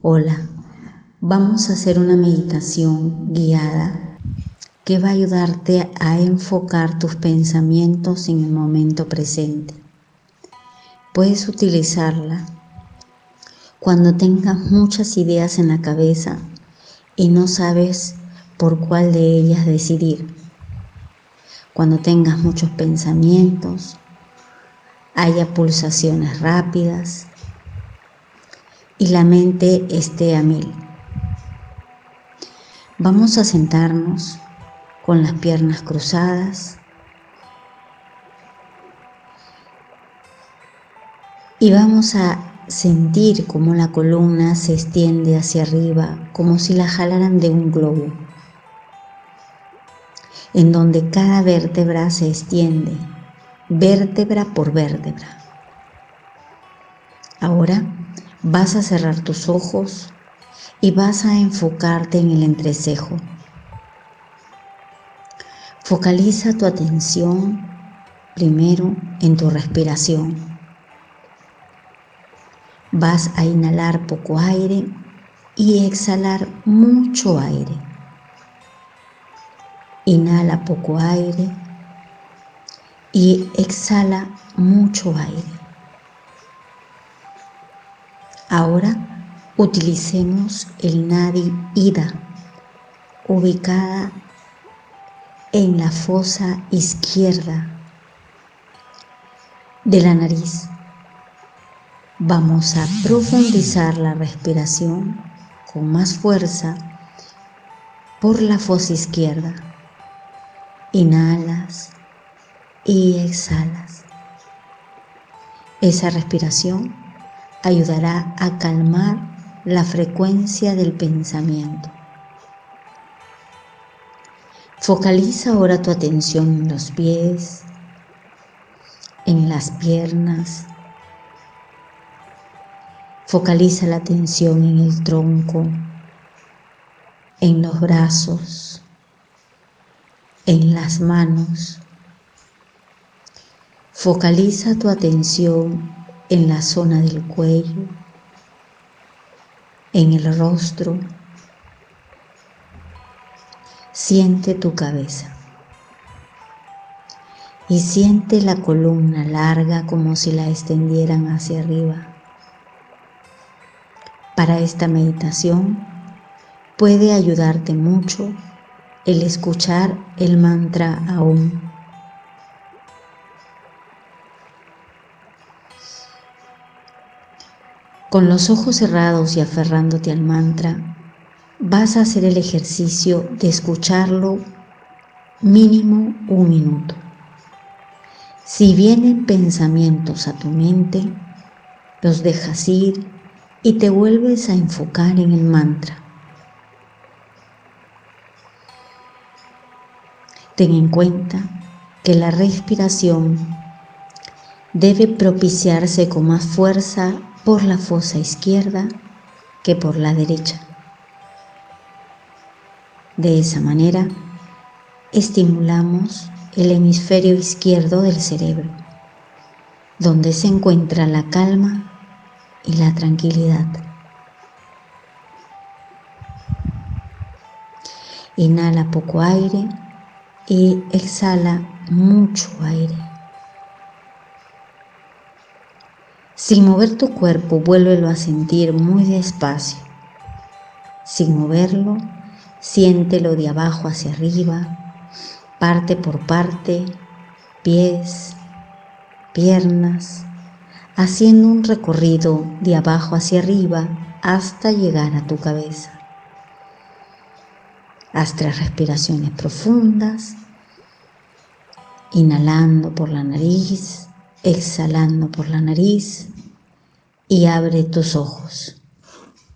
Hola, vamos a hacer una meditación guiada que va a ayudarte a enfocar tus pensamientos en el momento presente. Puedes utilizarla cuando tengas muchas ideas en la cabeza y no sabes por cuál de ellas decidir. Cuando tengas muchos pensamientos, haya pulsaciones rápidas, y la mente esté a mil. Vamos a sentarnos con las piernas cruzadas y vamos a sentir cómo la columna se extiende hacia arriba como si la jalaran de un globo, en donde cada vértebra se extiende, vértebra por vértebra. Vas a cerrar tus ojos y vas a enfocarte en el entrecejo. Focaliza tu atención primero en tu respiración. Vas a inhalar poco aire y exhalar mucho aire. Inhala poco aire y exhala mucho aire. Ahora utilicemos el nadi ida, ubicada en la fosa izquierda de la nariz. Vamos a profundizar la respiración con más fuerza por la fosa izquierda. Inhalas y exhalas. Esa respiración ayudará a calmar la frecuencia del pensamiento. Focaliza ahora tu atención en los pies, en las piernas. Focaliza la atención en el tronco, en los brazos, en las manos. Focaliza tu atención en la zona del cuello, en el rostro. Siente tu cabeza y siente la columna larga como si la extendieran hacia arriba. Para esta meditación puede ayudarte mucho el escuchar el mantra aún Con los ojos cerrados y aferrándote al mantra, vas a hacer el ejercicio de escucharlo mínimo un minuto. Si vienen pensamientos a tu mente, los dejas ir y te vuelves a enfocar en el mantra. Ten en cuenta que la respiración debe propiciarse con más fuerza por la fosa izquierda que por la derecha. De esa manera, estimulamos el hemisferio izquierdo del cerebro, donde se encuentra la calma y la tranquilidad. Inhala poco aire y exhala mucho aire. Sin mover tu cuerpo, vuélvelo a sentir muy despacio. Sin moverlo, siéntelo de abajo hacia arriba, parte por parte, pies, piernas, haciendo un recorrido de abajo hacia arriba hasta llegar a tu cabeza. Haz tres respiraciones profundas, inhalando por la nariz exhalando por la nariz y abre tus ojos.